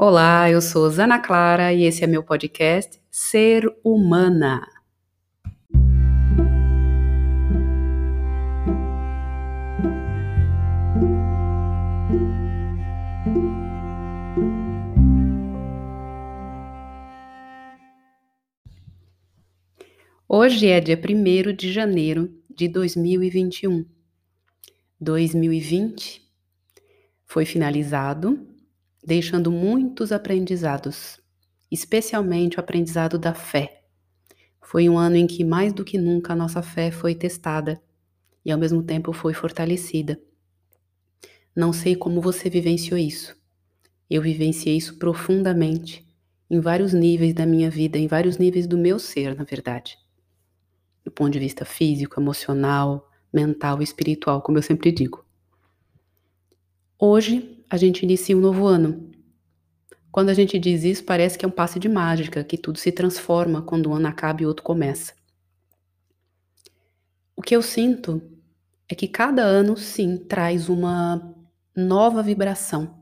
Olá, eu sou Zana Clara e esse é meu podcast Ser Humana. Hoje é dia 1 de janeiro de 2021. 2020 foi finalizado deixando muitos aprendizados, especialmente o aprendizado da fé. Foi um ano em que mais do que nunca a nossa fé foi testada e ao mesmo tempo foi fortalecida. Não sei como você vivenciou isso. Eu vivenciei isso profundamente, em vários níveis da minha vida, em vários níveis do meu ser, na verdade. Do ponto de vista físico, emocional, mental e espiritual, como eu sempre digo. Hoje a gente inicia um novo ano. Quando a gente diz isso, parece que é um passe de mágica, que tudo se transforma quando um ano acaba e outro começa. O que eu sinto é que cada ano, sim, traz uma nova vibração.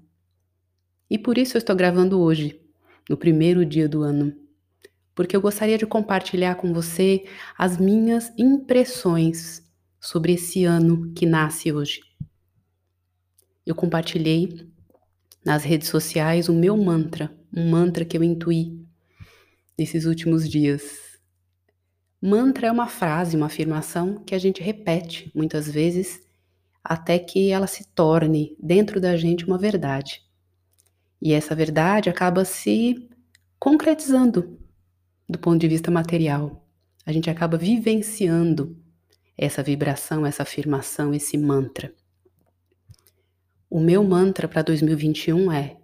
E por isso eu estou gravando hoje, no primeiro dia do ano, porque eu gostaria de compartilhar com você as minhas impressões sobre esse ano que nasce hoje eu compartilhei nas redes sociais o meu mantra, um mantra que eu intuí nesses últimos dias. Mantra é uma frase, uma afirmação que a gente repete muitas vezes até que ela se torne dentro da gente uma verdade. E essa verdade acaba se concretizando do ponto de vista material. A gente acaba vivenciando essa vibração, essa afirmação, esse mantra. O meu mantra para 2021 é: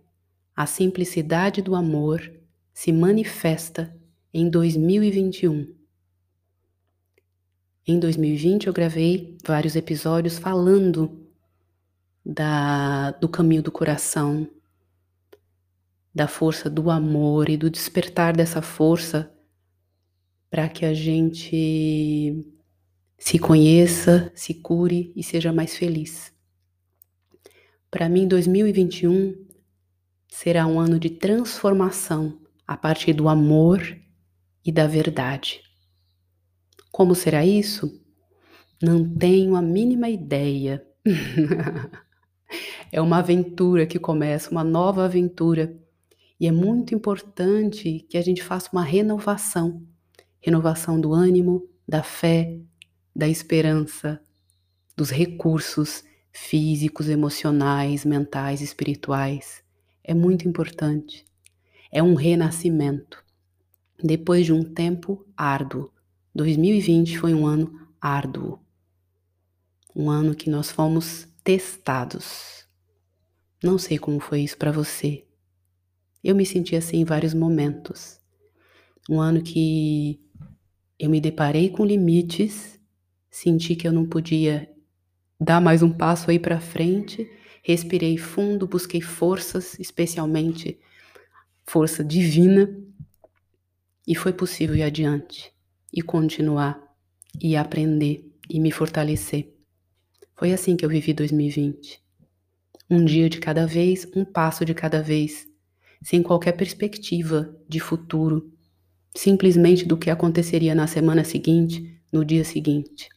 a simplicidade do amor se manifesta em 2021. Em 2020 eu gravei vários episódios falando da, do caminho do coração, da força do amor e do despertar dessa força para que a gente se conheça, se cure e seja mais feliz. Para mim, 2021 será um ano de transformação a partir do amor e da verdade. Como será isso? Não tenho a mínima ideia. é uma aventura que começa, uma nova aventura. E é muito importante que a gente faça uma renovação renovação do ânimo, da fé, da esperança, dos recursos físicos, emocionais, mentais, espirituais. É muito importante. É um renascimento. Depois de um tempo árduo. 2020 foi um ano árduo. Um ano que nós fomos testados. Não sei como foi isso para você. Eu me senti assim em vários momentos. Um ano que eu me deparei com limites, senti que eu não podia dar mais um passo aí para frente, respirei fundo, busquei forças, especialmente força divina, e foi possível ir adiante e continuar e aprender e me fortalecer. Foi assim que eu vivi 2020. Um dia de cada vez, um passo de cada vez, sem qualquer perspectiva de futuro, simplesmente do que aconteceria na semana seguinte, no dia seguinte.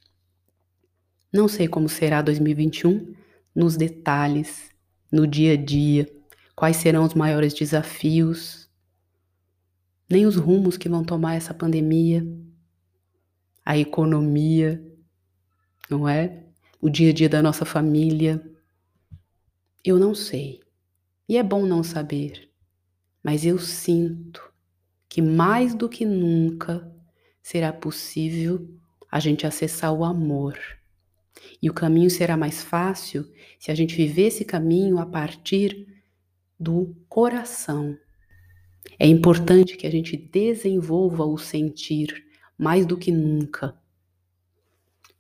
Não sei como será 2021 nos detalhes, no dia a dia, quais serão os maiores desafios, nem os rumos que vão tomar essa pandemia, a economia, não é? O dia a dia da nossa família. Eu não sei. E é bom não saber. Mas eu sinto que mais do que nunca será possível a gente acessar o amor e o caminho será mais fácil se a gente viver esse caminho a partir do coração. É importante que a gente desenvolva o sentir mais do que nunca.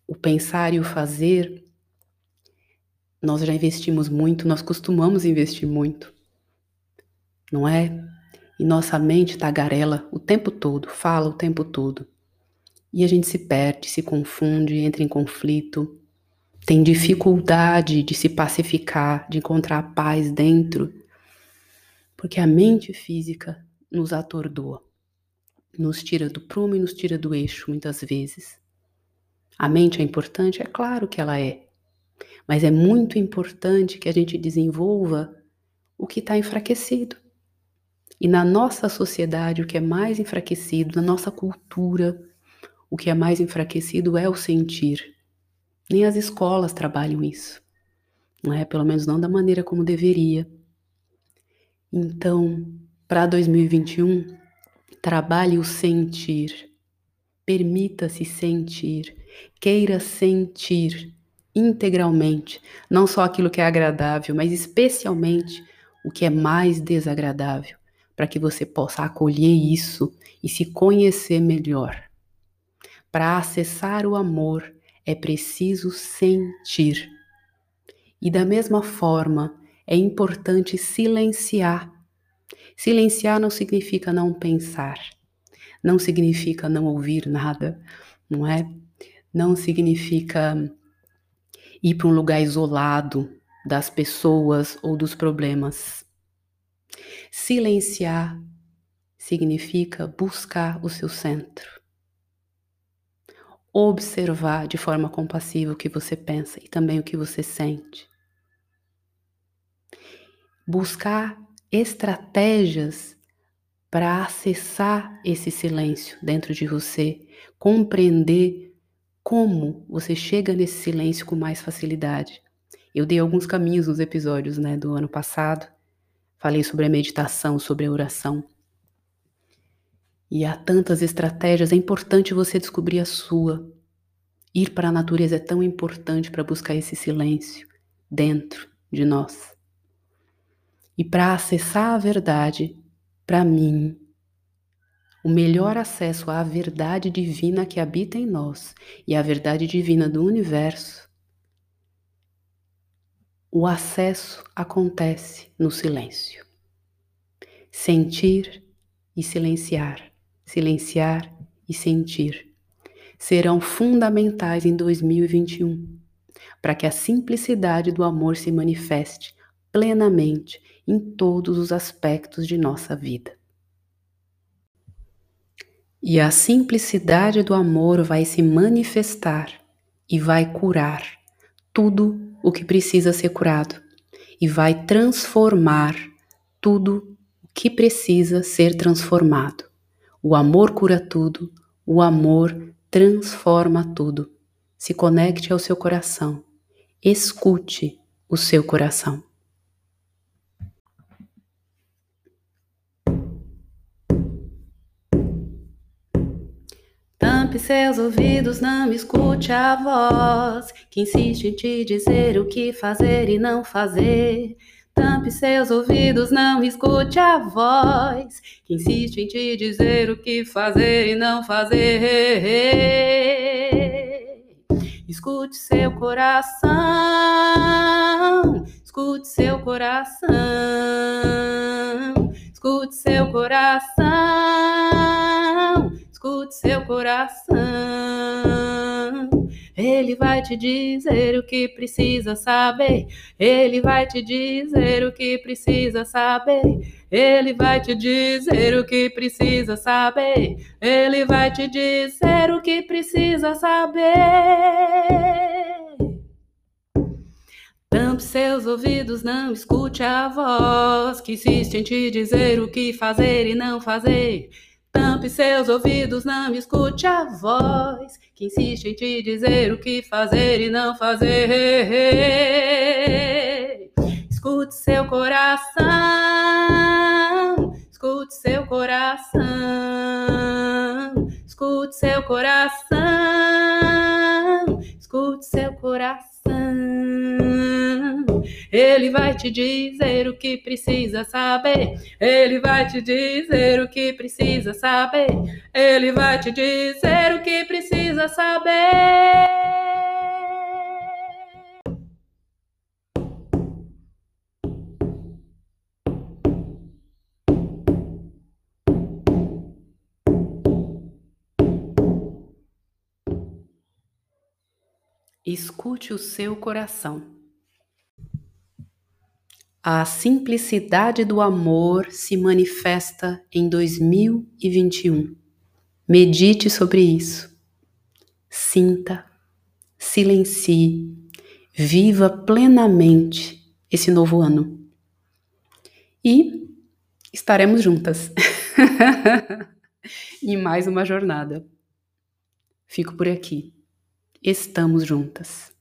O pensar e o fazer, nós já investimos muito, nós costumamos investir muito, não é? E nossa mente tagarela o tempo todo, fala o tempo todo. E a gente se perde, se confunde, entra em conflito, tem dificuldade de se pacificar, de encontrar paz dentro, Porque a mente física nos atordoa, nos tira do prumo e nos tira do eixo muitas vezes. A mente é importante? É claro que ela é. Mas é muito importante que a gente desenvolva o que está enfraquecido. E na nossa sociedade, o que é mais enfraquecido, na nossa cultura, o que é mais enfraquecido é o sentir. Nem as escolas trabalham isso, não é? Pelo menos não da maneira como deveria. Então, para 2021, trabalhe o sentir. Permita-se sentir, queira sentir integralmente, não só aquilo que é agradável, mas especialmente o que é mais desagradável, para que você possa acolher isso e se conhecer melhor. Para acessar o amor é preciso sentir. E da mesma forma, é importante silenciar. Silenciar não significa não pensar, não significa não ouvir nada, não é? Não significa ir para um lugar isolado das pessoas ou dos problemas. Silenciar significa buscar o seu centro. Observar de forma compassiva o que você pensa e também o que você sente. Buscar estratégias para acessar esse silêncio dentro de você, compreender como você chega nesse silêncio com mais facilidade. Eu dei alguns caminhos nos episódios né, do ano passado Falei sobre a meditação, sobre a oração. E há tantas estratégias, é importante você descobrir a sua. Ir para a natureza é tão importante para buscar esse silêncio dentro de nós. E para acessar a verdade, para mim, o melhor acesso à verdade divina que habita em nós e à verdade divina do universo o acesso acontece no silêncio. Sentir e silenciar, silenciar e sentir serão fundamentais em 2021 para que a simplicidade do amor se manifeste plenamente em todos os aspectos de nossa vida. E a simplicidade do amor vai se manifestar e vai curar tudo o que precisa ser curado e vai transformar tudo o que precisa ser transformado. O amor cura tudo, o amor transforma tudo. Se conecte ao seu coração, escute o seu coração. Tampe seus ouvidos, não escute a voz que insiste em te dizer o que fazer e não fazer. Tampe seus ouvidos, não escute a voz que insiste em te dizer o que fazer e não fazer. Escute seu coração, escute seu coração, escute seu coração escute seu coração. Ele vai te dizer o que precisa saber. Ele vai te dizer o que precisa saber. Ele vai te dizer o que precisa saber. Ele vai te dizer o que precisa saber. Tampe seus ouvidos, não escute a voz que insiste em te dizer o que fazer e não fazer. Tampe seus ouvidos, não escute a voz que insiste em te dizer o que fazer e não fazer. Escute seu coração, escute seu coração, escute seu coração, escute seu coração. Ele vai te dizer o que precisa saber. Ele vai te dizer o que precisa saber. Ele vai te dizer o que precisa saber. Escute o seu coração. A simplicidade do amor se manifesta em 2021. Medite sobre isso. Sinta, silencie, viva plenamente esse novo ano. E estaremos juntas em mais uma jornada. Fico por aqui. Estamos juntas.